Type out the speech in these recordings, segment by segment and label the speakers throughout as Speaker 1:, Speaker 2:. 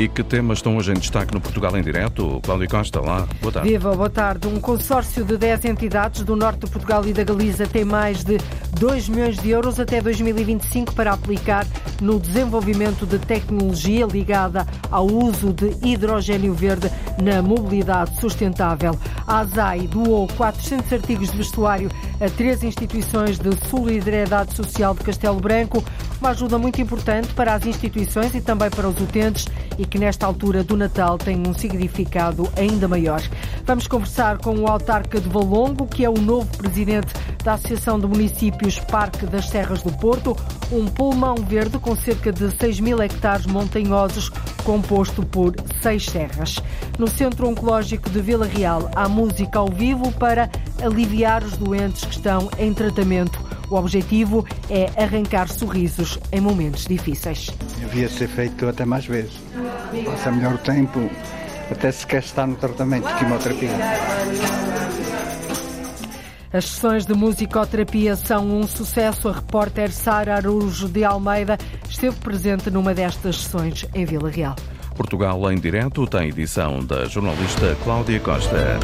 Speaker 1: E que temas estão hoje em destaque no Portugal em Direto? Cláudio Costa, lá, boa tarde.
Speaker 2: Viva, boa tarde. Um consórcio de 10 entidades do norte de Portugal e da Galiza tem mais de 2 milhões de euros até 2025 para aplicar no desenvolvimento de tecnologia ligada ao uso de hidrogênio verde na mobilidade sustentável. A ASAI doou 400 artigos de vestuário a três instituições de solidariedade social de Castelo Branco, uma ajuda muito importante para as instituições e também para os utentes e que nesta altura do Natal tem um significado ainda maior. Vamos conversar com o autarca de Valongo, que é o novo presidente da Associação de Municípios Parque das Serras do Porto, um pulmão verde com cerca de 6 mil hectares montanhosos, composto por seis serras. No Centro Oncológico de Vila Real há música ao vivo para aliviar os doentes que estão em tratamento. O objetivo é arrancar sorrisos em momentos difíceis.
Speaker 3: Devia ser feito até mais vezes. Passa melhor o tempo, até se quer estar no tratamento de quimioterapia.
Speaker 2: As sessões de musicoterapia são um sucesso. A repórter Sara Arujo de Almeida esteve presente numa destas sessões em Vila Real.
Speaker 1: Portugal em Direto tem edição da jornalista Cláudia Costa.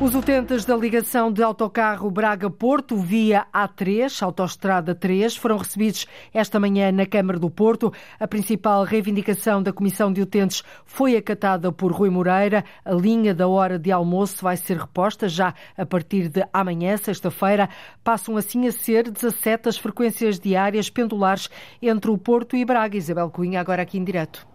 Speaker 2: Os utentes da ligação de autocarro Braga-Porto via A3, Autostrada 3, foram recebidos esta manhã na Câmara do Porto. A principal reivindicação da Comissão de Utentes foi acatada por Rui Moreira. A linha da hora de almoço vai ser reposta já a partir de amanhã, sexta-feira. Passam assim a ser 17 as frequências diárias pendulares entre o Porto e Braga. Isabel Cunha, agora aqui em direto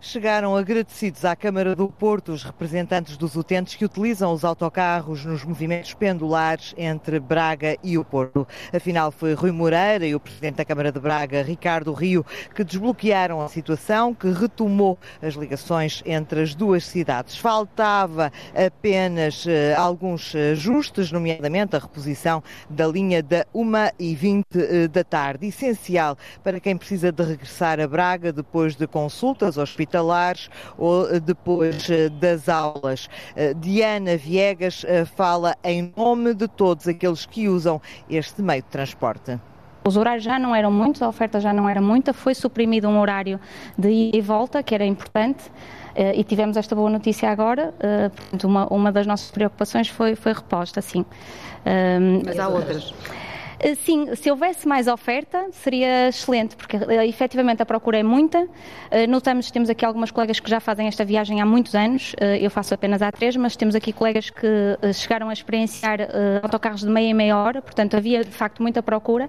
Speaker 4: chegaram agradecidos à Câmara do Porto os representantes dos utentes que utilizam os autocarros nos movimentos pendulares entre Braga e o Porto. Afinal, foi Rui Moreira e o Presidente da Câmara de Braga, Ricardo Rio, que desbloquearam a situação, que retomou as ligações entre as duas cidades. Faltava apenas uh, alguns ajustes, nomeadamente a reposição da linha da 1 e 20 uh, da tarde, essencial para quem precisa de regressar a Braga depois de consultas hospitalares hospitalares ou eh, depois eh, das aulas. Eh, Diana Viegas fala em nome de todos aqueles que usam este meio de transporte.
Speaker 5: Os horários já não eram muitos, a oferta já não era muita, foi suprimido um horário de ida e volta, que era importante, e tivemos esta boa notícia agora. Uma, uma das nossas preocupações foi, foi reposta, sim.
Speaker 2: Mas há outras.
Speaker 5: Eh, sim, se houvesse mais oferta seria excelente, porque eh, efetivamente a procura é muita. Eh, notamos, temos aqui algumas colegas que já fazem esta viagem há muitos anos, eu faço apenas há três, mas temos aqui colegas que chegaram a experienciar autocarros de meia e meia hora, portanto havia de facto muita procura.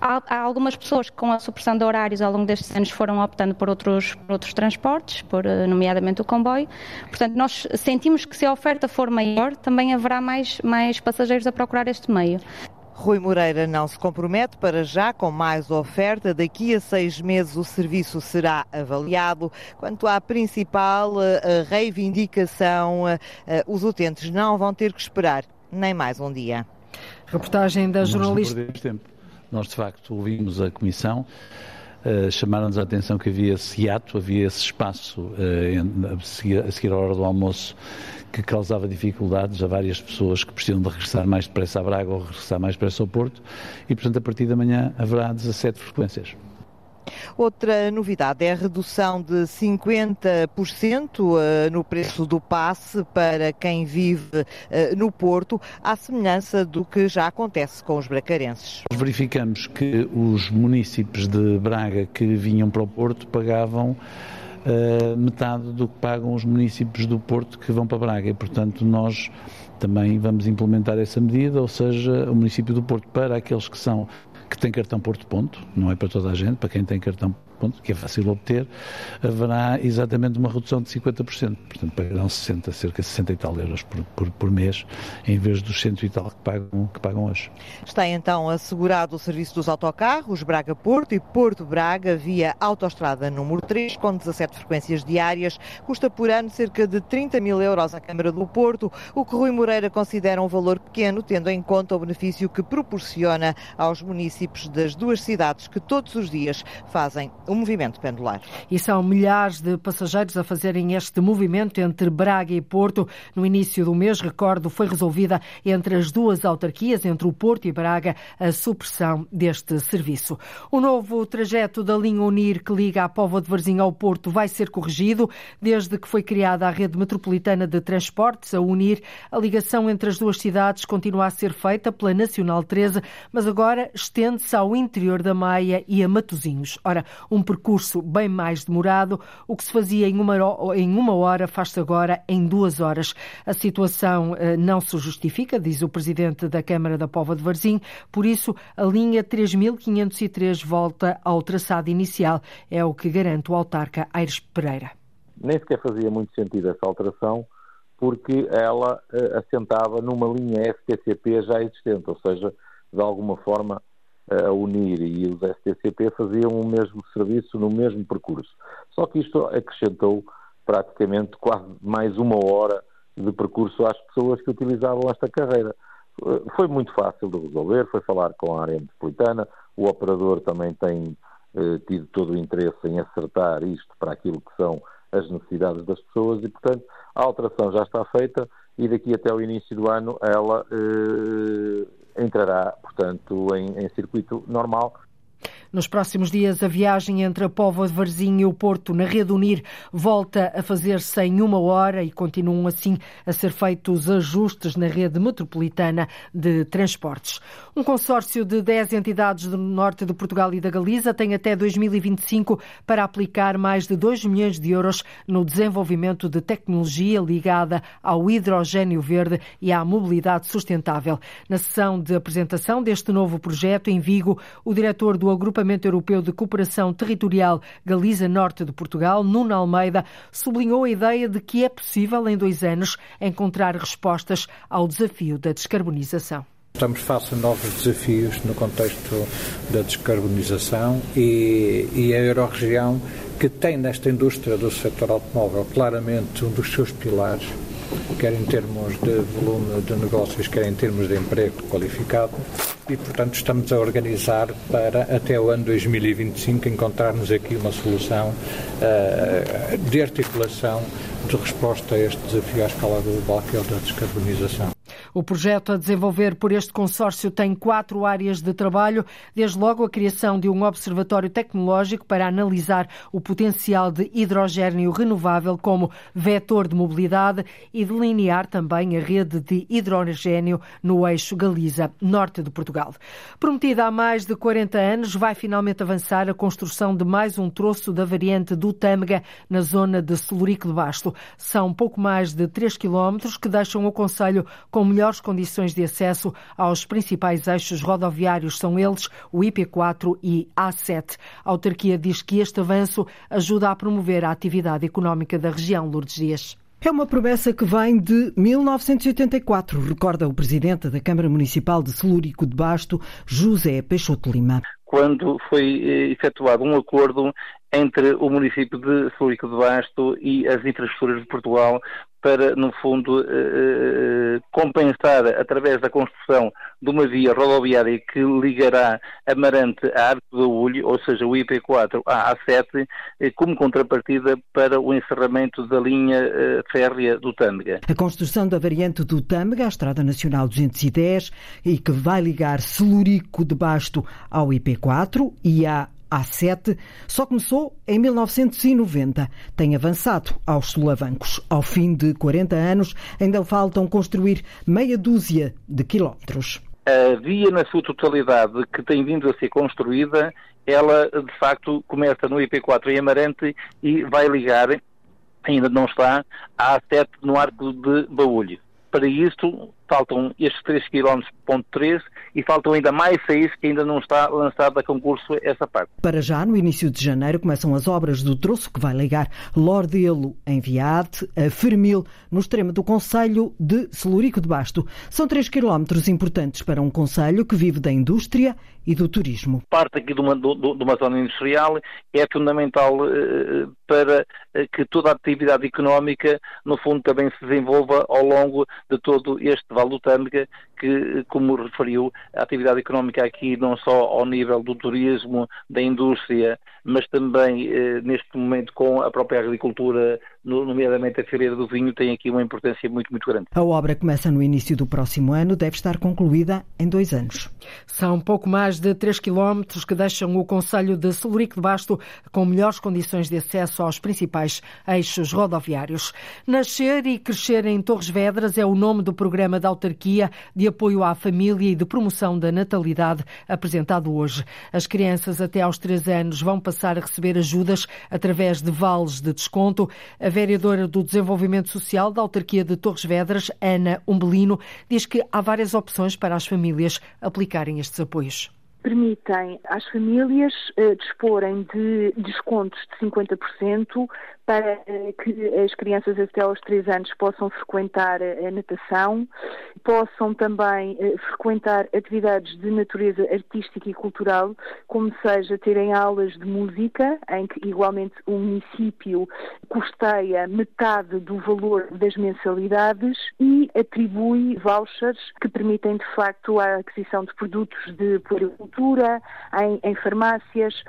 Speaker 5: Há, algumas pessoas que com a supressão de horários ao longo destes anos foram optando por outros, por outros transportes, por, nomeadamente o comboio. Portanto, nós sentimos que se a oferta for maior, também haverá mais, mais passageiros a procurar este meio.
Speaker 4: Rui Moreira não se compromete para já com mais oferta. Daqui a seis meses o serviço será avaliado. Quanto à principal eh, reivindicação, eh, eh, os utentes não vão ter que esperar nem mais um dia.
Speaker 2: Reportagem da jornalista.
Speaker 6: Nós, de facto, ouvimos a Comissão. Uh, chamaram-nos a atenção que havia esse hiato, havia esse espaço uh, a, seguir, à hora do almoço que causava dificuldades a várias pessoas que precisam de regressar mais depressa a Braga ou regressar mais depressa ao Porto e, portanto, a partir da manhã haverá 17 frequências.
Speaker 4: Outra novidade é a redução de 50% eh, no preço do passe para quem vive eh, no Porto, à semelhança do que já acontece com os bracarenses.
Speaker 6: Verificamos que os municípios de Braga que vinham para o Porto pagavam uh, metade do que pagam os municípios do Porto que vão para Braga e, portanto, nós também vamos implementar essa medida, ou seja, o município do Porto para aqueles que são que têm cartão Porto Ponto, não é para toda a gente, para quem tem cartão que é fácil obter, haverá exatamente uma redução de 50%. Portanto, pagarão 60, cerca de 60 e tal euros por, por, por mês, em vez dos 100 e tal que pagam, que pagam hoje.
Speaker 4: Está então assegurado o serviço dos autocarros Braga-Porto e Porto-Braga via autoestrada número 3, com 17 frequências diárias. Custa por ano cerca de 30 mil euros à Câmara do Porto, o que Rui Moreira considera um valor pequeno, tendo em conta o benefício que proporciona aos municípios das duas cidades que todos os dias fazem o movimento pendular.
Speaker 2: E são milhares de passageiros a fazerem este movimento entre Braga e Porto. No início do mês, recordo, foi resolvida entre as duas autarquias, entre o Porto e Braga, a supressão deste serviço. O novo trajeto da linha Unir que liga a Póvoa de Varzim ao Porto vai ser corrigido. Desde que foi criada a rede metropolitana de transportes, a Unir, a ligação entre as duas cidades continua a ser feita pela Nacional 13, mas agora estende-se ao interior da Maia e a Matosinhos. Ora, um percurso bem mais demorado, o que se fazia em uma, em uma hora faz-se agora em duas horas. A situação eh, não se justifica, diz o presidente da Câmara da Pova de Varzim, por isso a linha 3503 volta ao traçado inicial, é o que garante o autarca Aires Pereira.
Speaker 7: Nem sequer fazia muito sentido essa alteração, porque ela uh, assentava numa linha STCP já existente, ou seja, de alguma forma a unir e os STCP faziam o mesmo serviço no mesmo percurso. Só que isto acrescentou praticamente quase mais uma hora de percurso às pessoas que utilizavam esta carreira. Foi muito fácil de resolver, foi falar com a área metropolitana, o operador também tem tido todo o interesse em acertar isto para aquilo que são as necessidades das pessoas e, portanto, a alteração já está feita e daqui até o início do ano ela eh, entrará, portanto, em, em circuito normal
Speaker 2: nos próximos dias, a viagem entre a Póvoa de Varzim e o Porto na Rede Unir volta a fazer-se em uma hora e continuam assim a ser feitos ajustes na rede metropolitana de transportes. Um consórcio de 10 entidades do norte de Portugal e da Galiza tem até 2025 para aplicar mais de 2 milhões de euros no desenvolvimento de tecnologia ligada ao hidrogênio verde e à mobilidade sustentável. Na sessão de apresentação deste novo projeto em Vigo, o diretor do Agrupamento Europeu de Cooperação Territorial Galiza Norte de Portugal, Nuno Almeida, sublinhou a ideia de que é possível, em dois anos, encontrar respostas ao desafio da descarbonização.
Speaker 8: Estamos face a novos desafios no contexto da descarbonização e, e a Euroregião, que tem nesta indústria do setor automóvel claramente um dos seus pilares, quer em termos de volume de negócios, quer em termos de emprego qualificado, e, portanto, estamos a organizar para, até o ano 2025, encontrarmos aqui uma solução uh, de articulação de resposta a este desafio à escala global, que é o da descarbonização.
Speaker 2: O projeto a desenvolver por este consórcio tem quatro áreas de trabalho, desde logo a criação de um observatório tecnológico para analisar o potencial de hidrogênio renovável como vetor de mobilidade e delinear também a rede de hidrogênio no eixo Galiza-Norte de Portugal. Prometida há mais de 40 anos, vai finalmente avançar a construção de mais um troço da variante do Tâmega na zona de Celurico de Basto. São pouco mais de 3 quilómetros que deixam o Conselho com melhor melhores condições de acesso aos principais eixos rodoviários são eles o IP4 e A7. A autarquia diz que este avanço ajuda a promover a atividade económica da região, Lourdes Dias.
Speaker 9: É uma promessa que vem de 1984, recorda o presidente da Câmara Municipal de Celúrico de Basto, José Peixoto Lima.
Speaker 10: Quando foi eh, efetuado um acordo entre o município de Celúrico de Basto e as infraestruturas de Portugal para, no fundo, eh, eh, compensar através da construção de uma via rodoviária que ligará Amarante à Arco do Ulho, ou seja, o IP4 à A7, eh, como contrapartida para o encerramento da linha férrea do Tâmega.
Speaker 9: A construção da variante do Tâmega, a Estrada Nacional 210, e que vai ligar Celurico de Basto ao IP4 e à a7 só começou em 1990. Tem avançado aos solavancos. Ao fim de 40 anos, ainda faltam construir meia dúzia de quilómetros.
Speaker 10: A via, na sua totalidade, que tem vindo a ser construída, ela de facto começa no IP4 em Amarante e vai ligar, ainda não está, a A7 no Arco de Baúlho. Para isto, faltam estes 3 km ponto 3 e faltam ainda mais 6 que ainda não está lançado a concurso essa parte.
Speaker 9: Para já, no início de janeiro, começam as obras do troço que vai ligar Lordelo em Viade a Fermil, no extremo do Conselho de Celurico de Basto. São 3 quilómetros importantes para um Conselho que vive da indústria e do turismo.
Speaker 10: Parte aqui de uma, de uma zona industrial é fundamental eh, para eh, que toda a atividade económica, no fundo, também se desenvolva ao longo de todo este Vale Tâmega, que, como referiu, a atividade económica aqui não só ao nível do turismo, da indústria, mas também neste momento com a própria agricultura, nomeadamente a Feira do Vinho, tem aqui uma importância muito, muito grande.
Speaker 9: A obra começa no início do próximo ano, deve estar concluída em dois anos.
Speaker 2: São pouco mais de 3 quilómetros que deixam o Conselho de Solurico de Basto com melhores condições de acesso aos principais eixos rodoviários. Nascer e crescer em Torres Vedras é o nome do programa da autarquia de apoio à família e de promoção da natalidade apresentado hoje. As crianças até aos 3 anos vão passar a receber ajudas através de vales de desconto. A vereadora do Desenvolvimento Social da autarquia de Torres Vedras, Ana Umbelino, diz que há várias opções para as famílias aplicarem estes apoios
Speaker 11: permitem às famílias uh, disporem de descontos de 50% para uh, que as crianças até aos 3 anos possam frequentar a natação, possam também uh, frequentar atividades de natureza artística e cultural, como seja terem aulas de música, em que igualmente o município custeia metade do valor das mensalidades e atribui vouchers que permitem de facto a aquisição de produtos de puericultura em, em, farmácias,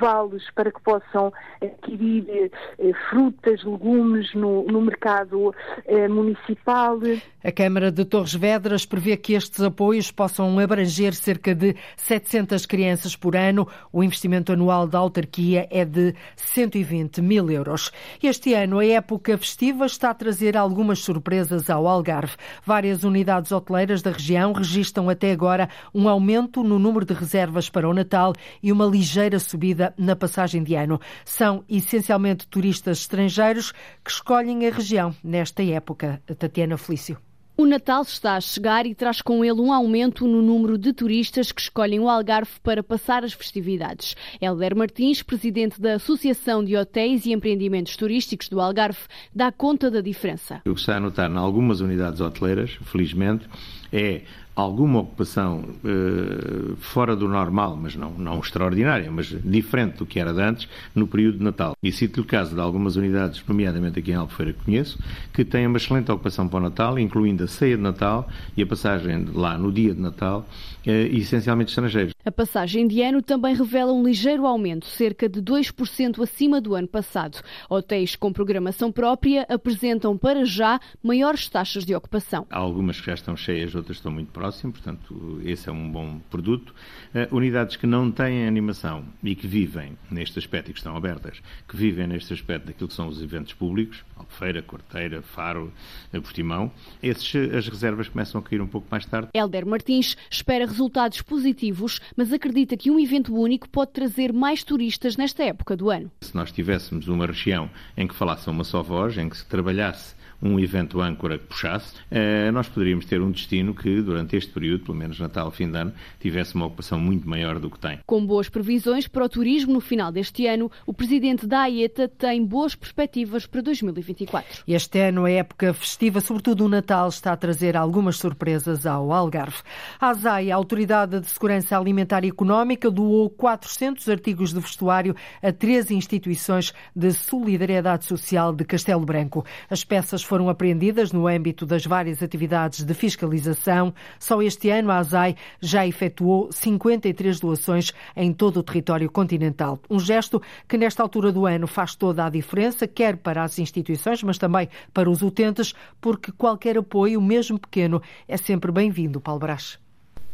Speaker 11: vales para que possam adquirir eh, frutas, legumes no, no mercado eh, municipal.
Speaker 2: A Câmara de Torres Vedras prevê que estes apoios possam abranger cerca de 700 crianças por ano. O investimento anual da autarquia é de 120 mil euros. Este ano, a época festiva está a trazer algumas surpresas ao Algarve. Várias unidades hoteleiras da região registram até agora um aumento no número de reservas para o Natal e uma ligeira subida na passagem de ano. São essencialmente turistas estrangeiros que escolhem a região nesta época. Tatiana Felício.
Speaker 12: O Natal está a chegar e traz com ele um aumento no número de turistas que escolhem o Algarve para passar as festividades. Helder Martins, presidente da Associação de Hotéis e Empreendimentos Turísticos do Algarve, dá conta da diferença.
Speaker 13: O que está a notar em algumas unidades hoteleiras, felizmente, é alguma ocupação uh, fora do normal, mas não, não extraordinária, mas diferente do que era de antes, no período de Natal. E cito-lhe o caso de algumas unidades, nomeadamente aqui em Albufeira que conheço, que têm uma excelente ocupação para o Natal, incluindo a ceia de Natal e a passagem lá no dia de Natal, uh, essencialmente estrangeiros.
Speaker 12: A passagem de ano também revela um ligeiro aumento, cerca de 2% acima do ano passado. Hotéis com programação própria apresentam para já maiores taxas de ocupação.
Speaker 13: Há algumas que já estão cheias, outras estão muito próximas próximo, portanto, esse é um bom produto. Uh, unidades que não têm animação e que vivem neste aspecto e que estão abertas, que vivem neste aspecto daquilo que são os eventos públicos, Albufeira, Corteira, Faro, uh, Portimão, esses, as reservas começam a cair um pouco mais tarde.
Speaker 12: Helder Martins espera resultados positivos, mas acredita que um evento único pode trazer mais turistas nesta época do ano.
Speaker 13: Se nós tivéssemos uma região em que falasse uma só voz, em que se trabalhasse um evento âncora que puxasse, eh, nós poderíamos ter um destino que, durante este período, pelo menos Natal, fim de ano, tivesse uma ocupação muito maior do que tem.
Speaker 12: Com boas previsões para o turismo no final deste ano, o presidente da AETA tem boas perspectivas para 2024.
Speaker 2: Este ano, a época festiva, sobretudo o Natal, está a trazer algumas surpresas ao Algarve. A ASAI, a Autoridade de Segurança Alimentar e Económica, doou 400 artigos de vestuário a 13 instituições de solidariedade social de Castelo Branco. As peças foram apreendidas no âmbito das várias atividades de fiscalização. Só este ano a ASAI já efetuou 53 doações em todo o território continental. Um gesto que nesta altura do ano faz toda a diferença, quer para as instituições, mas também para os utentes, porque qualquer apoio, mesmo pequeno, é sempre bem-vindo. Paulo Brás.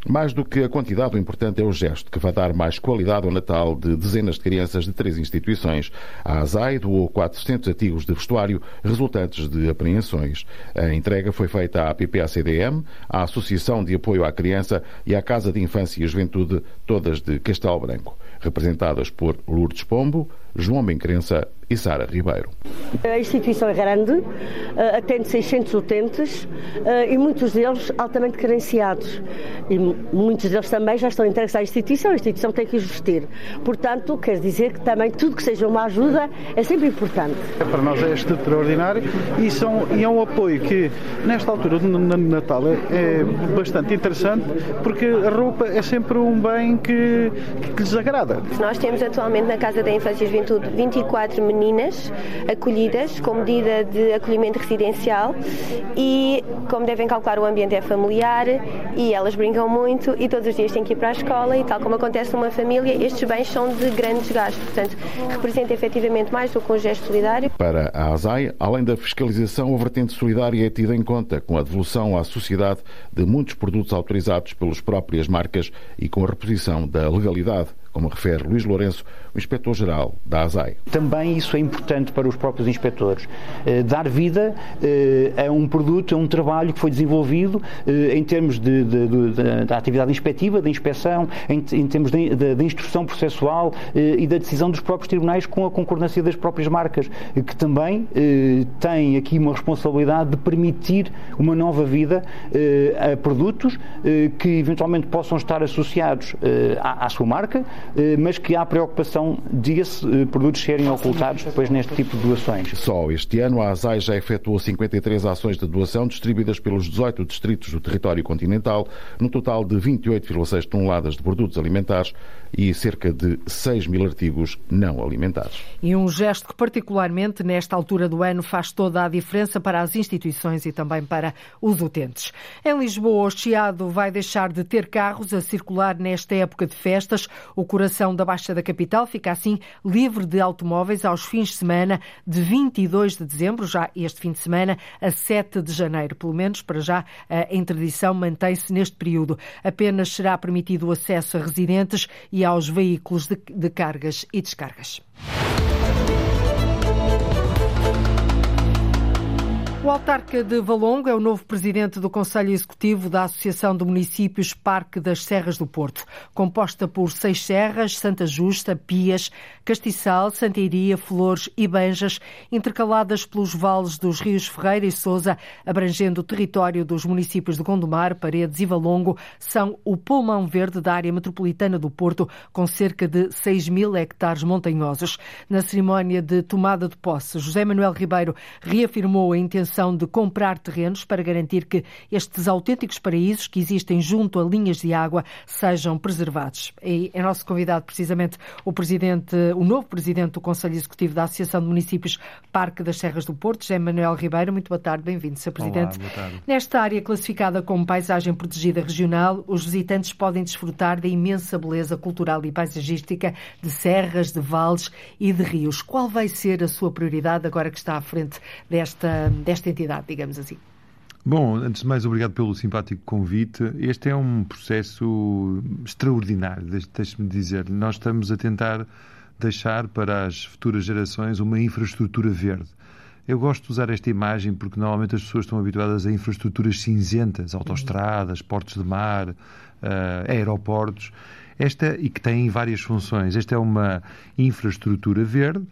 Speaker 14: Mais do que a quantidade, o importante é o gesto, que vai dar mais qualidade ao Natal de dezenas de crianças de três instituições. A ASAI doou 400 artigos de vestuário resultantes de apreensões. A entrega foi feita à PPACDM, à Associação de Apoio à Criança e à Casa de Infância e Juventude, todas de Castelo Branco, representadas por Lourdes Pombo, João Bencrença e Sara Ribeiro.
Speaker 15: A instituição é grande, eh, atende 600 utentes eh, e muitos deles altamente carenciados. E muitos deles também já estão entregues à instituição, a instituição tem que os vestir. Portanto, quer dizer que também tudo que seja uma ajuda é sempre importante.
Speaker 16: Para nós é extraordinário e, são, e é um apoio que, nesta altura do Natal, é, é bastante interessante porque a roupa é sempre um bem que, que lhes agrada.
Speaker 17: Nós temos atualmente na Casa da Infância e Juventude 24 meninas acolhidas com medida de acolhimento residencial e, como devem calcular, o ambiente é familiar e elas brincam muito e todos os dias têm que ir para a escola e tal como acontece numa família, estes bens são de grande desgaste. Portanto, representa efetivamente mais do que um gesto solidário.
Speaker 14: Para a ASAI, além da fiscalização, a vertente solidária é tida em conta com a devolução à sociedade de muitos produtos autorizados pelas próprias marcas e com a reposição da legalidade como refere Luís Lourenço, o inspetor-geral da ASAI.
Speaker 18: Também isso é importante para os próprios inspectores. Eh, dar vida eh, a um produto, a um trabalho que foi desenvolvido eh, em termos de, de, de, da atividade inspectiva, da inspeção, em, em termos de, instrução processual e da decisão dos próprios tribunais com a concordância das próprias marcas, que também têm aqui uma responsabilidade de permitir uma nova vida a produtos que eventualmente possam estar associados à, à sua marca, mas que há preocupação de esses eh, produtos serem ocultados depois neste tipo de doações.
Speaker 14: Só este ano a ASAI já efetuou 53 ações de doação distribuídas pelos 18 distritos do território continental, no total de 28,6 toneladas de produtos alimentares e cerca de 6 mil artigos não alimentares.
Speaker 2: E um gesto que particularmente nesta altura do ano faz toda a diferença para as instituições e também para os utentes. Em Lisboa, o Chiado vai deixar de ter carros a circular nesta época de festas. O coração da Baixa da Capital fica assim livre de automóveis aos fins de semana de 22 de dezembro, já este fim de semana, a 7 de janeiro. Pelo menos para já a interdição mantém-se neste período. Apenas será permitido o acesso a residentes e aos veículos de, de cargas e descargas. O autarca de Valongo é o novo presidente do Conselho Executivo da Associação de Municípios Parque das Serras do Porto, composta por seis serras, Santa Justa, Pias, Castiçal, Santeiria, Flores e Banjas, intercaladas pelos vales dos rios Ferreira e Sousa, abrangendo o território dos municípios de Gondomar, Paredes e Valongo, são o pulmão verde da área metropolitana do Porto, com cerca de 6 mil hectares montanhosos. Na cerimónia de tomada de posse, José Manuel Ribeiro reafirmou a intenção intenção de comprar terrenos para garantir que estes autênticos paraísos que existem junto a linhas de água sejam preservados. E é nosso convidado precisamente o presidente, o novo presidente do Conselho Executivo da Associação de Municípios Parque das Serras do Porto, José Manuel Ribeiro. Muito boa tarde, bem-vindo, Sr. Presidente.
Speaker 19: Olá, boa tarde.
Speaker 2: Nesta área classificada como paisagem protegida regional, os visitantes podem desfrutar da imensa beleza cultural e paisagística de serras, de vales e de rios. Qual vai ser a sua prioridade agora que está à frente desta, desta esta entidade, digamos assim?
Speaker 19: Bom, antes de mais, obrigado pelo simpático convite. Este é um processo extraordinário, deixe-me dizer. Nós estamos a tentar deixar para as futuras gerações uma infraestrutura verde. Eu gosto de usar esta imagem porque normalmente as pessoas estão habituadas a infraestruturas cinzentas, autoestradas, portos de mar, uh, aeroportos. Esta, e que têm várias funções. Esta é uma infraestrutura verde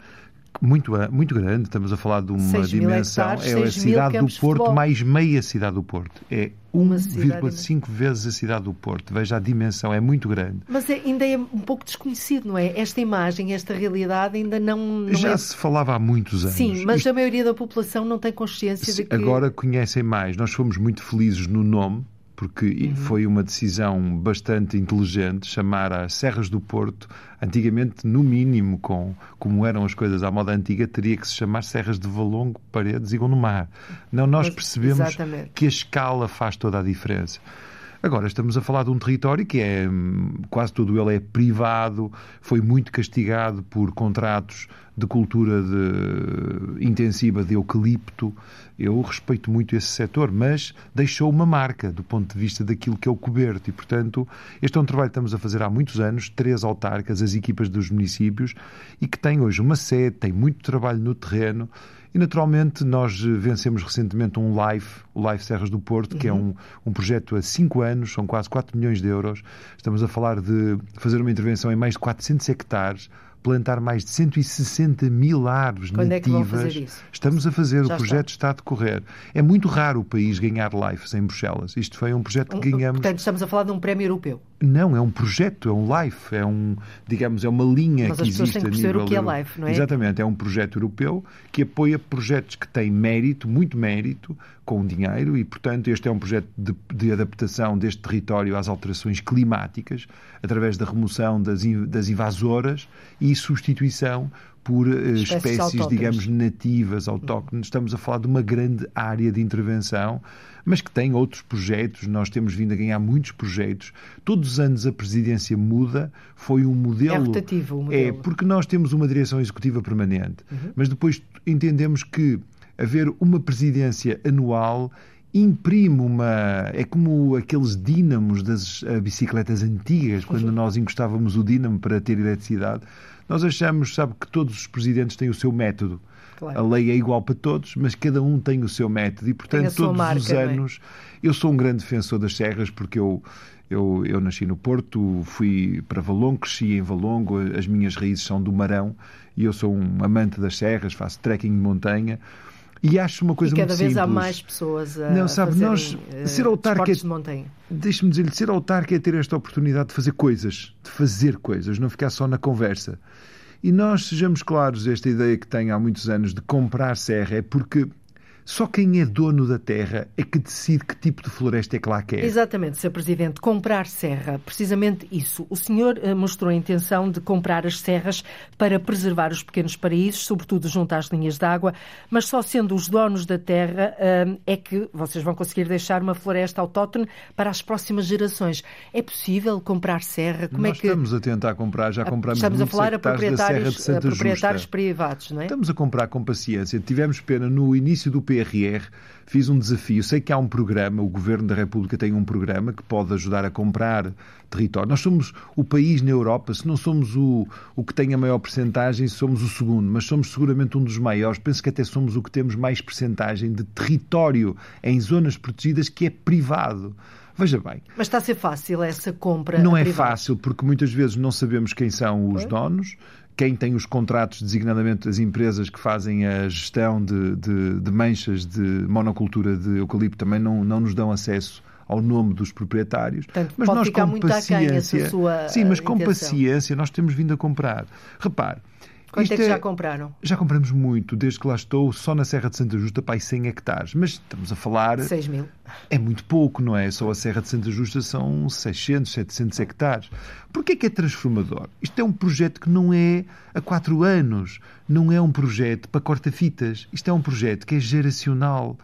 Speaker 19: muito, muito grande, estamos a falar de uma dimensão, hectares, é a cidade do Porto mais meia cidade do Porto. É 1,5 vezes a cidade do Porto. Veja a dimensão, é muito grande.
Speaker 2: Mas é, ainda é um pouco desconhecido, não é? Esta imagem, esta realidade ainda não. não
Speaker 19: Já
Speaker 2: é...
Speaker 19: se falava há muitos anos.
Speaker 2: Sim, mas Isto... a maioria da população não tem consciência de que.
Speaker 19: Agora conhecem mais. Nós fomos muito felizes no nome porque uhum. foi uma decisão bastante inteligente chamar as Serras do Porto, antigamente, no mínimo, com como eram as coisas à moda antiga, teria que se chamar Serras de Valongo, Paredes e Gondomar. Não, nós percebemos Exatamente. que a escala faz toda a diferença. Agora, estamos a falar de um território que é hum, quase todo ele é privado, foi muito castigado por contratos de cultura de, intensiva de eucalipto. Eu respeito muito esse setor, mas deixou uma marca do ponto de vista daquilo que é o coberto. E, portanto, este é um trabalho que estamos a fazer há muitos anos, três autarcas, as equipas dos municípios, e que tem hoje uma sede, tem muito trabalho no terreno e, naturalmente, nós vencemos recentemente um LIFE, o LIFE Serras do Porto, que é uhum. um, um projeto a 5 anos, são quase 4 milhões de euros. Estamos a falar de fazer uma intervenção em mais de 400 hectares, plantar mais de 160 mil árvores
Speaker 2: Quando
Speaker 19: nativas.
Speaker 2: É fazer isso?
Speaker 19: Estamos a fazer, Já o projeto está. está. a decorrer. É muito raro o país ganhar LIFEs em Bruxelas. Isto foi um projeto que ganhamos.
Speaker 2: Portanto, estamos a falar de um prémio europeu.
Speaker 19: Não, é um projeto, é um LIFE, é um, digamos, é uma linha
Speaker 2: Mas
Speaker 19: que existe
Speaker 2: a nível. O que é LIFE, não é?
Speaker 19: Exatamente, é um projeto europeu que apoia projetos que têm mérito, muito mérito, com dinheiro e, portanto, este é um projeto de, de adaptação deste território às alterações climáticas, através da remoção das, das invasoras e substituição por uh, espécies, espécies digamos, nativas, autóctones. Estamos a falar de uma grande área de intervenção, mas que tem outros projetos. Nós temos vindo a ganhar muitos projetos. Todos os anos a presidência muda. Foi um modelo. É
Speaker 2: rotativo o modelo.
Speaker 19: É, porque nós temos uma direção executiva permanente, uhum. mas depois entendemos que haver uma presidência anual imprime uma. É como aqueles dínamos das eh, bicicletas antigas, quando nós encostávamos o dínamo para ter eletricidade. Nós achamos, sabe, que todos os presidentes têm o seu método. Claro. A lei é igual para todos, mas cada um tem o seu método e, portanto, todos marca, os é? anos. É? Eu sou um grande defensor das serras porque eu. Eu, eu nasci no Porto, fui para Valongo, cresci em Valongo, as minhas raízes são do Marão e eu sou um amante das serras, faço trekking de montanha. E acho uma coisa
Speaker 2: e cada
Speaker 19: vez
Speaker 2: simples. há mais pessoas a,
Speaker 19: não, sabe, nós, uh, ser autarca,
Speaker 2: de montanha.
Speaker 19: Deixe-me dizer-lhe, ser autarca é ter esta oportunidade de fazer coisas, de fazer coisas, não ficar só na conversa. E nós sejamos claros, esta ideia que tenho há muitos anos de comprar serra é porque só quem é dono da terra é que decide que tipo de floresta é que lá quer.
Speaker 2: Exatamente, Sr. Presidente. Comprar serra, precisamente isso. O senhor eh, mostrou a intenção de comprar as serras para preservar os pequenos paraísos, sobretudo junto às linhas de água, mas só sendo os donos da terra eh, é que vocês vão conseguir deixar uma floresta autóctone para as próximas gerações. É possível comprar serra?
Speaker 19: Como
Speaker 2: Nós
Speaker 19: é que... estamos a tentar comprar, já compramos
Speaker 2: Estamos
Speaker 19: a
Speaker 2: falar a proprietários,
Speaker 19: a
Speaker 2: proprietários privados, não é?
Speaker 19: Estamos a comprar com paciência. Tivemos pena no início do PRR, fiz um desafio. Sei que há um programa, o Governo da República tem um programa que pode ajudar a comprar território. Nós somos o país na Europa, se não somos o, o que tem a maior percentagem, somos o segundo, mas somos seguramente um dos maiores. Penso que até somos o que temos mais percentagem de território em zonas protegidas que é privado. Veja bem.
Speaker 2: Mas está a ser fácil essa compra?
Speaker 19: Não é fácil, porque muitas vezes não sabemos quem são os donos quem tem os contratos, designadamente as empresas que fazem a gestão de, de, de manchas de monocultura de eucalipto, também não, não nos dão acesso ao nome dos proprietários.
Speaker 2: Portanto,
Speaker 19: mas
Speaker 2: nós
Speaker 19: com paciência, sim, mas com
Speaker 2: intenção.
Speaker 19: paciência nós temos vindo a comprar. Repare,
Speaker 2: Quanto é que já compraram?
Speaker 19: Já compramos muito, desde que lá estou, só na Serra de Santa Justa, para 100 hectares. Mas estamos a falar.
Speaker 2: 6 mil.
Speaker 19: É muito pouco, não é? Só a Serra de Santa Justa são 600, 700 hectares. Porquê que é transformador? Isto é um projeto que não é há quatro anos. Não é um projeto para corta-fitas. Isto é um projeto que é geracional.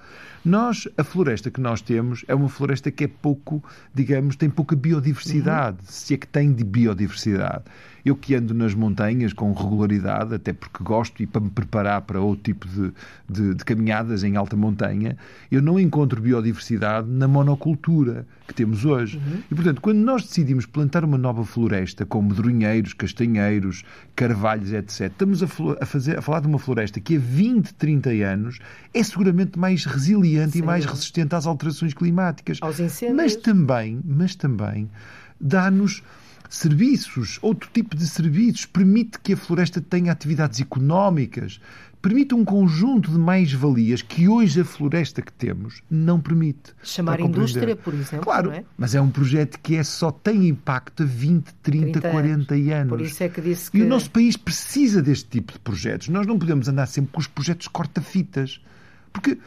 Speaker 19: Nós, a floresta que nós temos é uma floresta que é pouco, digamos, tem pouca biodiversidade, uhum. se é que tem de biodiversidade. Eu que ando nas montanhas com regularidade, até porque gosto e para me preparar para outro tipo de, de, de caminhadas em alta montanha, eu não encontro biodiversidade na monocultura que temos hoje. Uhum. E, portanto, quando nós decidimos plantar uma nova floresta, com medronheiros, castanheiros, carvalhos, etc., estamos a, a, fazer, a falar de uma floresta que há 20, 30 anos é seguramente mais resiliente Sim. e mais resistente às alterações climáticas.
Speaker 2: Aos incêndios.
Speaker 19: Mas também, mas também dá-nos serviços, outro tipo de serviços, permite que a floresta tenha atividades económicas, permite um conjunto de mais-valias que hoje a floresta que temos não permite.
Speaker 2: Chamar indústria, por exemplo.
Speaker 19: Claro,
Speaker 2: é?
Speaker 19: mas é um projeto que é, só tem impacto a 20, 30, 30 40 anos. anos.
Speaker 2: Por isso é que disse que...
Speaker 19: E o nosso país precisa deste tipo de projetos. Nós não podemos andar sempre com os projetos corta-fitas. Porque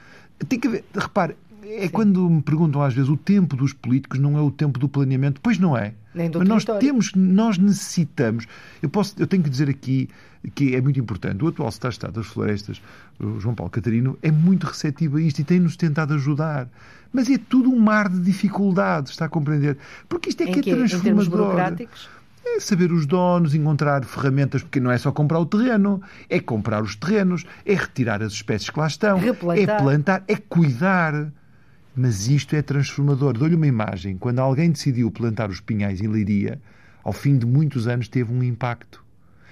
Speaker 19: tem que haver. Repare, é Sim. quando me perguntam às vezes o tempo dos políticos não é o tempo do planeamento. Pois não é.
Speaker 2: Nem do
Speaker 19: Mas nós temos, nós necessitamos. Eu, posso, eu tenho que dizer aqui que é muito importante. O atual Secretário de Estado das Florestas, o João Paulo Catarino, é muito receptivo a isto e tem-nos tentado ajudar. Mas é tudo um mar de dificuldades, está a compreender? Porque isto é
Speaker 2: em
Speaker 19: que, é transformador.
Speaker 2: Em burocráticos?
Speaker 19: É saber os donos, encontrar ferramentas, porque não é só comprar o terreno, é comprar os terrenos, é retirar as espécies que lá estão,
Speaker 2: Replantar.
Speaker 19: é plantar, é cuidar. Mas isto é transformador. Dou-lhe uma imagem. Quando alguém decidiu plantar os pinhais em Leiria, ao fim de muitos anos teve um impacto.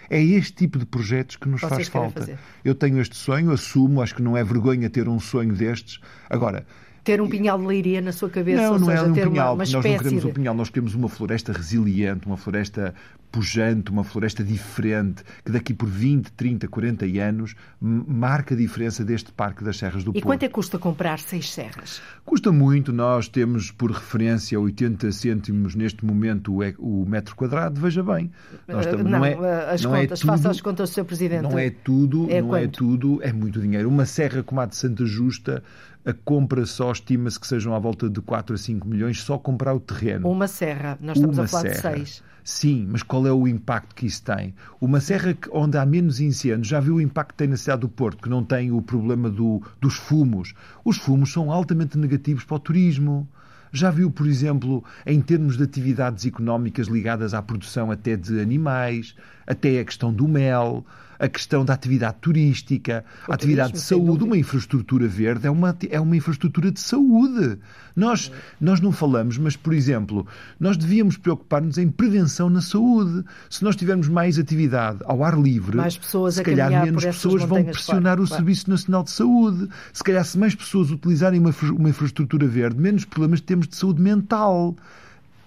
Speaker 19: É este tipo de projetos que nos
Speaker 2: Vocês
Speaker 19: faz falta.
Speaker 2: Fazer.
Speaker 19: Eu tenho este sonho, assumo, acho que não é vergonha ter um sonho destes. Agora,
Speaker 2: ter um pinhal de leiria na sua cabeça,
Speaker 19: não,
Speaker 2: ou
Speaker 19: não
Speaker 2: seja,
Speaker 19: é um
Speaker 2: ter
Speaker 19: pinhal,
Speaker 2: uma, uma
Speaker 19: nós não queremos um pinhal, nós queremos uma floresta resiliente, uma floresta pujante, uma floresta diferente, que daqui por 20, 30, 40 anos marca a diferença deste Parque das Serras do
Speaker 2: e
Speaker 19: Porto.
Speaker 2: E quanto é que custa comprar seis serras?
Speaker 19: Custa muito, nós temos por referência 80 cêntimos neste momento o metro quadrado, veja bem.
Speaker 2: Nós estamos, não, não, é, as não é contas, é tudo, faça as contas, Sr. Presidente.
Speaker 19: Não é tudo,
Speaker 2: é
Speaker 19: não
Speaker 2: quanto?
Speaker 19: é tudo, é muito dinheiro. Uma serra como a de Santa Justa, a compra só estima-se que sejam à volta de 4 a 5 milhões, só comprar o terreno.
Speaker 2: Uma serra, nós estamos
Speaker 19: Uma
Speaker 2: a falar
Speaker 19: serra.
Speaker 2: de seis.
Speaker 19: Sim, mas qual é o impacto que isso tem? Uma serra onde há menos incêndios, já viu o impacto que tem na cidade do Porto, que não tem o problema do, dos fumos. Os fumos são altamente negativos para o turismo. Já viu, por exemplo, em termos de atividades económicas ligadas à produção até de animais, até a questão do mel, a questão da atividade turística, a atividade de saúde. Uma infraestrutura verde é uma, é uma infraestrutura de saúde. Nós, nós não falamos, mas, por exemplo, nós devíamos preocupar-nos em prevenção na saúde. Se nós tivermos mais atividade ao ar livre,
Speaker 2: mais pessoas
Speaker 19: se calhar menos pessoas vão pressionar o Serviço Nacional de Saúde. Se calhar, se mais pessoas utilizarem uma, uma infraestrutura verde, menos problemas temos de saúde mental.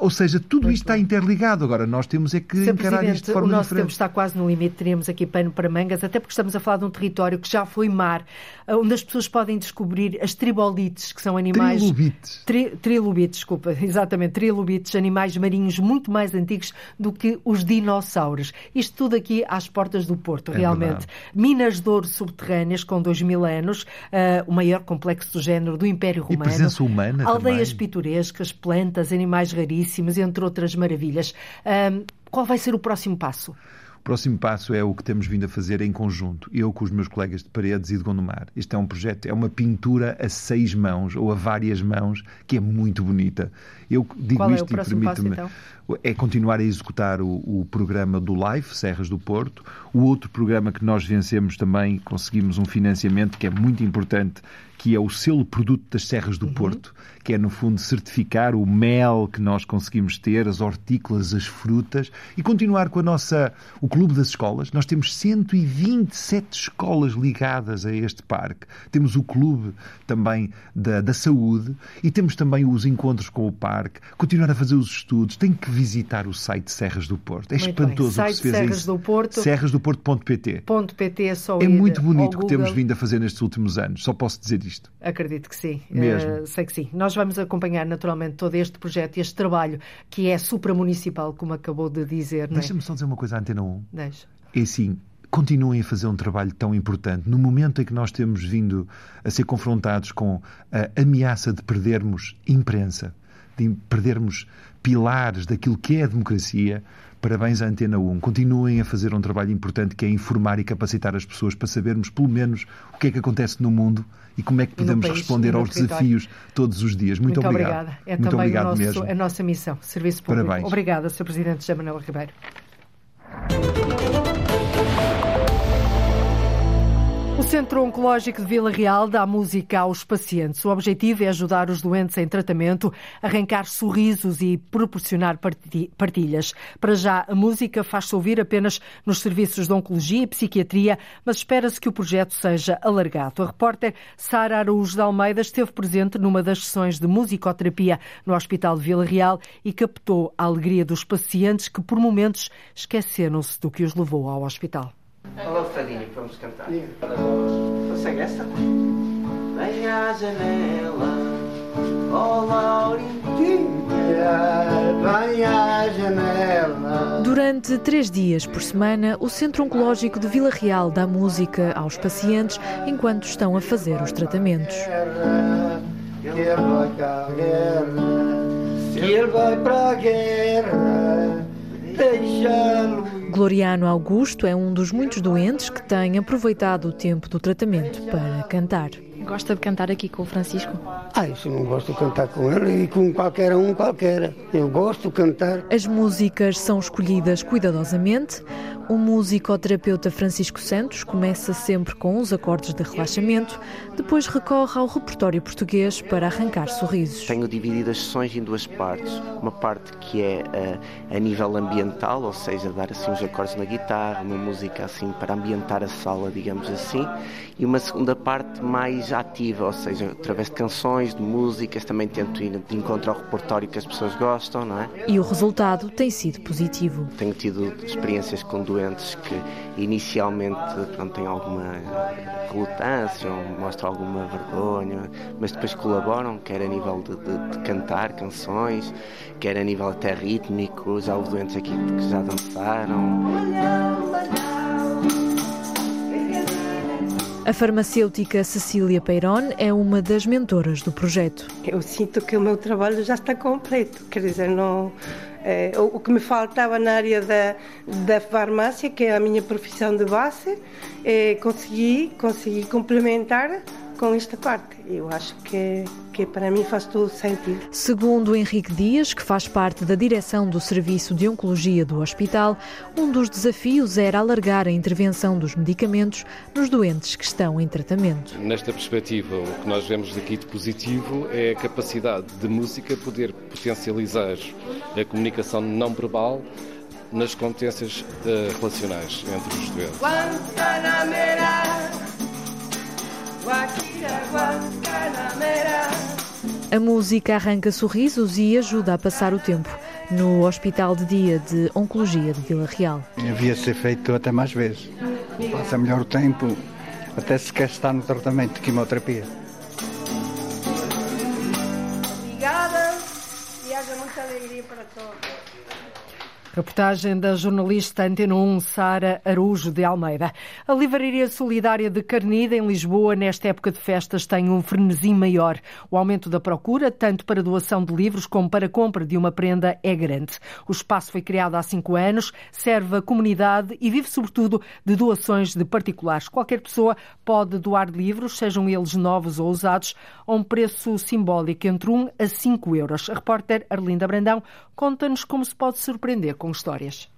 Speaker 19: Ou seja, tudo Muito isto bem. está interligado. Agora, nós temos é que
Speaker 2: Sr.
Speaker 19: encarar
Speaker 2: Presidente,
Speaker 19: isto de forma
Speaker 2: o nosso
Speaker 19: diferente.
Speaker 2: tempo está quase no limite, teríamos aqui pano para mangas, até porque estamos a falar de um território que já foi mar, onde as pessoas podem descobrir as tribolites, que são animais...
Speaker 19: Trilobites.
Speaker 2: Tri, trilobites, desculpa, exatamente, trilobites, animais marinhos muito mais antigos do que os dinossauros. Isto tudo aqui às portas do Porto,
Speaker 19: É
Speaker 2: realmente.
Speaker 19: verdade.
Speaker 2: Minas de ouro subterrâneas com 2 mil anos, ah, o maior complexo do género do Império
Speaker 19: E
Speaker 2: Romano.
Speaker 19: presença humana
Speaker 2: Aldeias
Speaker 19: também.
Speaker 2: pitorescas, plantas, animais raríssimos, entre outras maravilhas. Ahm, qual vai ser o próximo passo?
Speaker 19: O próximo passo é o que temos vindo a fazer em conjunto, eu com os meus colegas de Paredes e de Gondomar. Isto é um projeto, é uma pintura a seis mãos ou a várias mãos que é muito bonita. Eu digo
Speaker 2: Qual é
Speaker 19: isto
Speaker 2: o próximo
Speaker 19: e permito-me.
Speaker 2: então?
Speaker 19: É continuar a executar o, o programa do LIFE, Serras do Porto. O outro programa que nós vencemos também, conseguimos um financiamento que é muito importante, que é o selo produto das Serras do Porto, que é, no fundo, certificar o mel que nós conseguimos ter, as hortícolas, as frutas, e continuar com a nossa, o Clube das Escolas. Nós temos 127 escolas ligadas a este parque. Temos o Clube também da, da Saúde e temos também os encontros com o parque. Continuar a fazer os estudos. Tem que visitar o site Serras do Porto. É
Speaker 2: Muito
Speaker 19: espantoso
Speaker 2: bem.
Speaker 19: o que se fez
Speaker 2: Serras
Speaker 19: isso.
Speaker 2: do Porto.
Speaker 19: Serrasdoporto.pt
Speaker 2: .pt é só
Speaker 19: É muito bonito o que temos vindo a fazer nestes últimos anos. Só posso dizer isto.
Speaker 2: Acredito que sim.
Speaker 19: Mesmo.
Speaker 2: Eh, sei que sim. Nós vamos acompanhar naturalmente todo este projeto e este trabalho que é supramunicipal, como acabou de dizer. é?
Speaker 19: Deixa-me só dizer uma coisa à Antena 1.
Speaker 2: Deixa.
Speaker 19: É assim, continuem a fazer um trabalho tão importante. No momento em que nós temos vindo a ser confrontados com a ameaça de perdermos imprensa, de perdermos pilares daquilo que é a democracia, parabéns à Antena 1. Continuem a fazer um trabalho importante que é informar e capacitar as pessoas para sabermos, pelo menos, o que é que acontece no mundo e como é que podemos
Speaker 2: país,
Speaker 19: responder aos desafios todos os dias. Muito, obrigado.
Speaker 2: obrigada. É
Speaker 19: Muito
Speaker 2: também nosso-
Speaker 19: mesmo.
Speaker 2: a nossa missão, Serviço Público.
Speaker 19: Parabéns.
Speaker 2: Obrigada, Sr. Presidente José Manuel Ribeiro. O Centro Oncológico de Vila Real dá música aos pacientes. O objetivo é ajudar os doentes em tratamento, arrancar sorrisos e proporcionar parti- partilhas. Para já, a música faz-se ouvir apenas nos serviços de oncologia e psiquiatria, mas espera-se que o projeto seja alargado. A repórter Sara Araújo de Almeida esteve presente numa das sessões de musicoterapia no Hospital de Vila Real e captou a alegria dos pacientes que, por momentos, esqueceram-se do que os levou ao hospital.
Speaker 20: Olha o fadinho que vamos cantar. Consegue essa? Vem à janela, ó Laurinha, vem à janela.
Speaker 21: Durante três dias por semana, o Centro Oncológico de Vila Real dá música aos pacientes enquanto estão a fazer os tratamentos.
Speaker 20: Ele vai para a guerra, se ele vai para a guerra, deixa-lo
Speaker 21: Gloriano Augusto é um dos muitos doentes que tem aproveitado o tempo do tratamento para cantar.
Speaker 22: Gosta de cantar aqui com o Francisco?
Speaker 20: Ah, isso não gosto de cantar com ele e com qualquer um, qualquer. Eu gosto de cantar.
Speaker 21: As músicas são escolhidas cuidadosamente. O musicoterapeuta Francisco Santos começa sempre com os acordes de relaxamento, depois recorre ao repertório português para arrancar sorrisos.
Speaker 23: Tenho dividido as sessões em duas partes. Uma parte que é eh, a nível ambiental, ou seja, dar assim uns acordes na guitarra, uma música assim para ambientar a sala, digamos assim, e uma segunda parte mais ativa, ou seja, através de canções, de músicas, também tento ir de encontro ao repertório que as pessoas gostam, não é?
Speaker 21: E o resultado tem sido positivo.
Speaker 23: Tenho tido experiências com doentes que inicialmente pronto, têm alguma relutância ou mostram alguma vergonha, mas depois colaboram, quer a nível de, de- de cantar canções, quer a nível até rítmico. Já houve doentes aqui que já dançaram.
Speaker 21: A farmacêutica Cecília Peiron é uma das mentoras do projeto.
Speaker 24: Eu sinto que o meu trabalho já está completo, quer dizer, não, é, o que me faltava na área da, da farmácia, que é a minha profissão de base, é, consegui, consegui complementar com esta parte. Eu acho que, que para mim faz todo sentido.
Speaker 21: Segundo Henrique Dias, que faz parte da direção do Serviço de Oncologia do hospital, um dos desafios era alargar a intervenção dos medicamentos nos doentes que estão em tratamento.
Speaker 25: Nesta perspectiva, o que nós vemos daqui de positivo é a capacidade de música poder potencializar a comunicação não verbal nas competências uh, relacionais entre os doentes.
Speaker 21: A música arranca sorrisos e ajuda a passar o tempo no Hospital de Dia de Oncologia de Vila Real.
Speaker 26: Havia de ser feito até mais vezes. Passa melhor o tempo, até se quer estar no tratamento de quimioterapia.
Speaker 24: Obrigada e haja muita alegria para todos.
Speaker 2: Reportagem da jornalista Antena 1, Sara Arujo de Almeida. A Livraria Solidária de Carnida, em Lisboa, nesta época de festas, tem um frenesi maior. O aumento da procura, tanto para doação de livros como para compra de uma prenda, é grande. O espaço foi criado há cinco anos, serve a comunidade e vive, sobretudo, de doações de particulares. Qualquer pessoa pode doar livros, sejam eles novos ou usados, a um preço simbólico entre 1 a 5 euros. A repórter Arlinda Brandão conta-nos como se pode surpreender com histórias.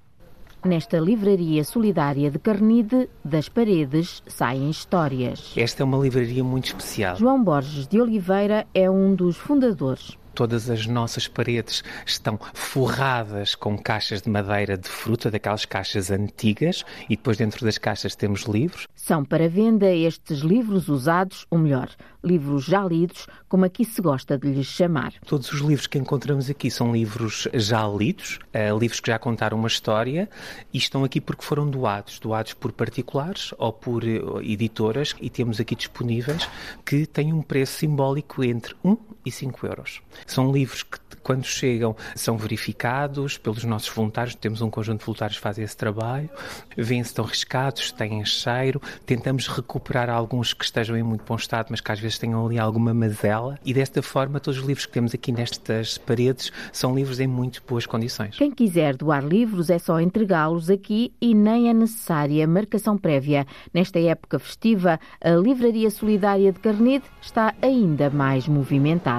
Speaker 27: Nesta livraria solidária de Carnide, das paredes saem histórias.
Speaker 28: Esta é uma livraria muito especial.
Speaker 27: João Borges de Oliveira é um dos fundadores.
Speaker 28: Todas as nossas paredes estão forradas com caixas de madeira de fruta, daquelas caixas antigas, e depois dentro das caixas temos livros.
Speaker 27: São para venda estes livros usados, ou melhor, livros já lidos, como aqui se gosta de lhes chamar.
Speaker 28: Todos os livros que encontramos aqui são livros já lidos, uh, livros que já contaram uma história e estão aqui porque foram doados, doados por particulares ou por uh, editoras e temos aqui disponíveis que têm um preço simbólico entre 1 e 5 euros. São livros que quando chegam, são verificados pelos nossos voluntários. Temos um conjunto de voluntários que fazem esse trabalho. Vêm se estão riscados, têm cheiro. Tentamos recuperar alguns que estejam em muito bom estado, mas que às vezes tenham ali alguma mazela. E desta forma, todos os livros que temos aqui nestas paredes são livros em muito boas condições.
Speaker 27: Quem quiser doar livros é só entregá-los aqui e nem é necessária marcação prévia. Nesta época festiva, a Livraria Solidária de Carnide está ainda mais movimentada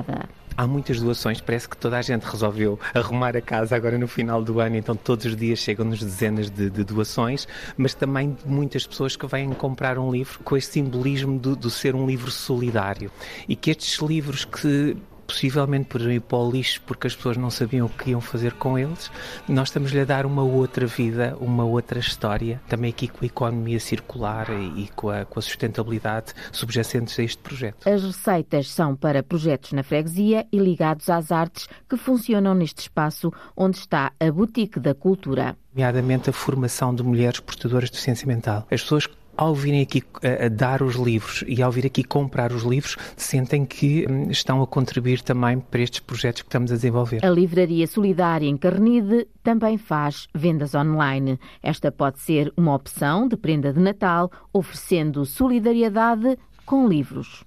Speaker 28: há muitas doações, parece que toda a gente resolveu arrumar a casa agora no final do ano, então todos os dias chegam-nos dezenas de, de, doações, mas também de muitas pessoas que vêm comprar um livro com este simbolismo do, do ser um livro solidário. E que estes livros que possivelmente por ir para o lixo porque as pessoas não sabiam o que iam fazer com eles. Nós estamos-lhe a dar uma outra vida, uma outra história, também aqui com a economia circular e com a, com a sustentabilidade subjacentes a este projeto.
Speaker 27: As receitas são para projetos na freguesia e ligados às artes que funcionam neste espaço onde está a Boutique da Cultura.
Speaker 28: Nomeadamente a formação de mulheres portadoras de deficiência mental. As pessoas ao virem aqui a, a, dar os livros e ao vir aqui comprar os livros, sentem que hum, estão a contribuir também para estes projetos que estamos a desenvolver.
Speaker 27: A Livraria Solidária em Carnide também faz vendas online. Esta pode ser uma opção de prenda de Natal, oferecendo solidariedade com livros.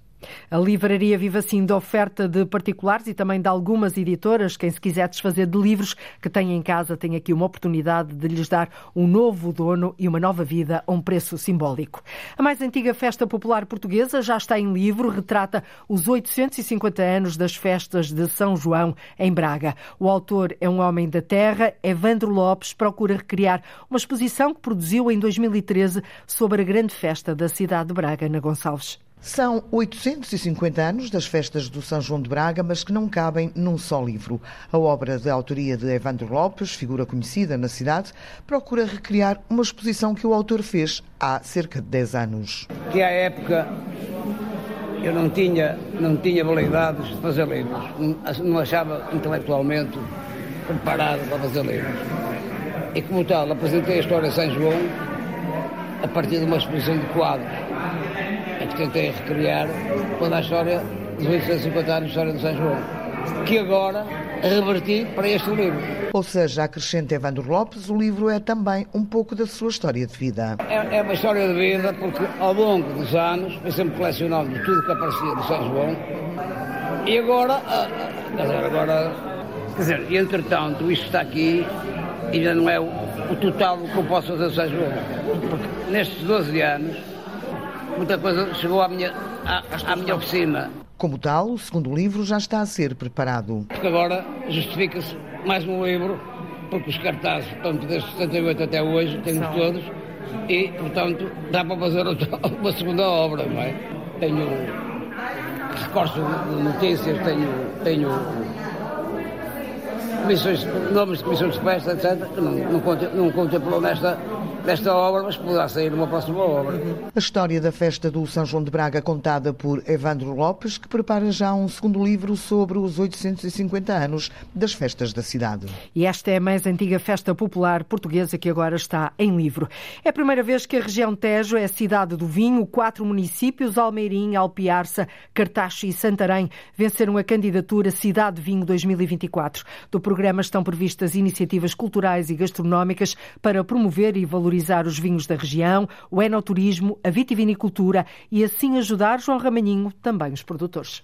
Speaker 2: A livraria vive assim de oferta de particulares e também de algumas editoras. Quem se quiser desfazer de livros que tem em casa tem aqui uma oportunidade de lhes dar um novo dono e uma nova vida a um preço simbólico. A mais antiga festa popular portuguesa já está em livro, retrata os 850 anos das festas de São João em Braga. O autor é um homem da terra, Evandro Lopes, procura recriar uma exposição que produziu em 2013 sobre a grande festa da cidade de Braga, na Gonçalves.
Speaker 29: São 850 anos das festas do São João de Braga, mas que não cabem num só livro. A obra de autoria de Evandro Lopes, figura conhecida na cidade, procura recriar uma exposição que o autor fez há cerca de 10 anos.
Speaker 30: Que à época eu não tinha, não tinha habilidades de fazer livros, não, achava intelectualmente preparado para fazer livros. E como tal, apresentei a história de São João a partir de uma exposição de quadros tentei recriar toda a história dos 850 anos de história de São João, que agora reverti para este livro.
Speaker 29: Ou seja, acrescenta Evandro Lopes, o livro é também um pouco da sua história de vida.
Speaker 30: É, é uma história de vida porque ao longo dos anos fui sempre colecionando tudo que aparecia do São João e agora, ah, ah, quer dizer, agora, quer dizer, entretanto, isto está aqui e já não é o, o total que eu posso fazer do São João. Porque nestes 12 anos, muita coisa chegou à minha, à, à minha oficina.
Speaker 29: Como tal, o segundo livro já está a ser preparado.
Speaker 30: Porque agora justifica-se mais um livro, porque os cartazes, portanto, desde 78 até hoje, temos todos, e, portanto, dá para fazer uma segunda obra, não é? Tenho recortes de notícias, tenho, tenho comissões, nomes de comissões de festa, etc., não, não, não contemplou nesta, nesta obra, mas poderá sair numa próxima obra.
Speaker 29: A história da festa do São João de Braga contada por Evandro Lopes, que prepara já um segundo livro sobre os 850 anos das festas da cidade.
Speaker 2: E esta é a mais antiga festa popular portuguesa que agora está em livro. É a primeira vez que a região Tejo é a cidade do vinho. Quatro municípios, Almeirim, Alpiarça, Cartaxo e Santarém, venceram a candidatura Cidade Vinho 2024. Do programa estão previstas iniciativas culturais e gastronómicas para promover e valorizar os vinhos da região, o enoturismo, a vitivinicultura e assim ajudar João Ramanhinho, também os produtores.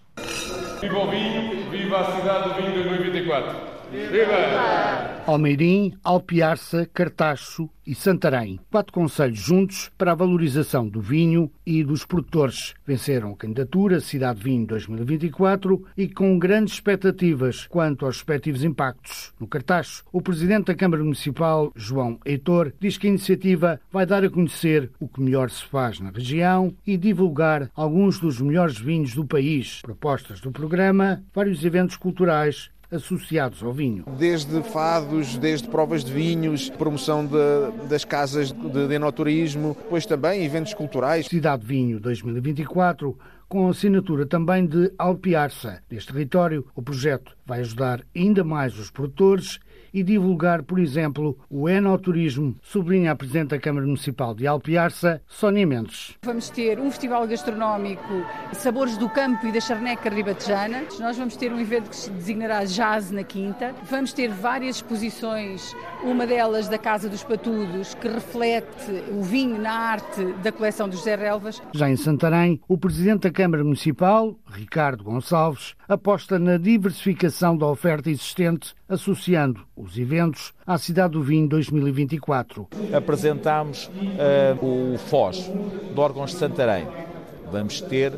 Speaker 31: Viva o vinho, viva a cidade do vinho 2024. Viva!
Speaker 32: Almeirim, Alpiarça, Cartacho e Santarém. Quatro conselhos juntos para a valorização do vinho e dos produtores. Venceram a candidatura Cidade Vinho 2024 e com grandes expectativas quanto aos respectivos impactos. No Cartacho, o Presidente da Câmara Municipal, João Heitor, diz que a iniciativa vai dar a conhecer o que melhor se faz na região e divulgar alguns dos melhores vinhos do país. Propostas do programa, vários eventos culturais associados ao vinho.
Speaker 33: Desde fados, desde provas de vinhos, promoção de, das casas de, de enoturismo, depois também eventos culturais.
Speaker 32: Cidade Vinho 2024 com assinatura também de Alpiarça. Neste território, o projeto vai ajudar ainda mais os produtores e divulgar, por exemplo, o enoturismo, sublinha a Presidente da Câmara Municipal de Alpiarça, Sónia Mendes.
Speaker 34: Vamos ter um festival gastronómico Sabores do Campo e da Charneca Ribatejana. Nós vamos ter um evento que se designará Jazz na Quinta. Vamos ter várias exposições, uma delas da Casa dos Patudos, que reflete o vinho na arte da coleção dos José Relvas.
Speaker 32: Já em Santarém, o Presidente da Câmara Municipal, Ricardo Gonçalves, aposta na diversificação da oferta existente, associando os eventos à Cidade do Vinho 2024.
Speaker 35: Apresentámos uh, o FOS de órgãos de Santarém. Vamos ter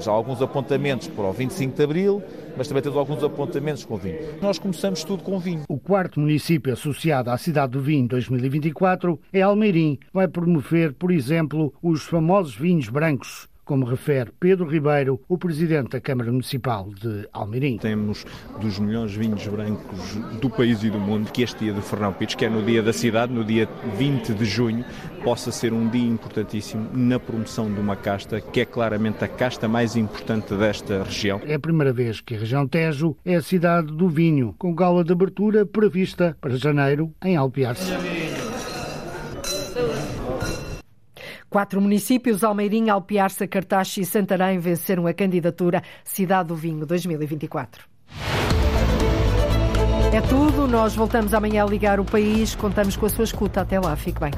Speaker 35: já alguns apontamentos para o 25 de Abril, mas também temos alguns apontamentos com vinho. Nós começamos tudo com vinho.
Speaker 32: O quarto município associado à Cidade do Vinho 2024 é Almeirim. Vai promover, por exemplo, os famosos vinhos brancos como refere Pedro Ribeiro, o presidente da Câmara Municipal de Almeirim.
Speaker 36: Temos dos melhores vinhos brancos do país e do mundo, que este dia do Fernão Pires, que é no dia da cidade, no dia 20 de junho, possa ser um dia importantíssimo na promoção de uma casta, que é claramente a casta mais importante desta região.
Speaker 32: É a primeira vez que a região Tejo é a cidade do vinho, com gala de abertura prevista para janeiro em Alpiarce.
Speaker 2: Quatro municípios, Almeirim, Alpiarça, Cartaxo e Santarém, venceram a candidatura Cidade do Vinho 2024. É tudo, nós voltamos amanhã a ligar o país, contamos com a sua escuta. Até lá, fique bem.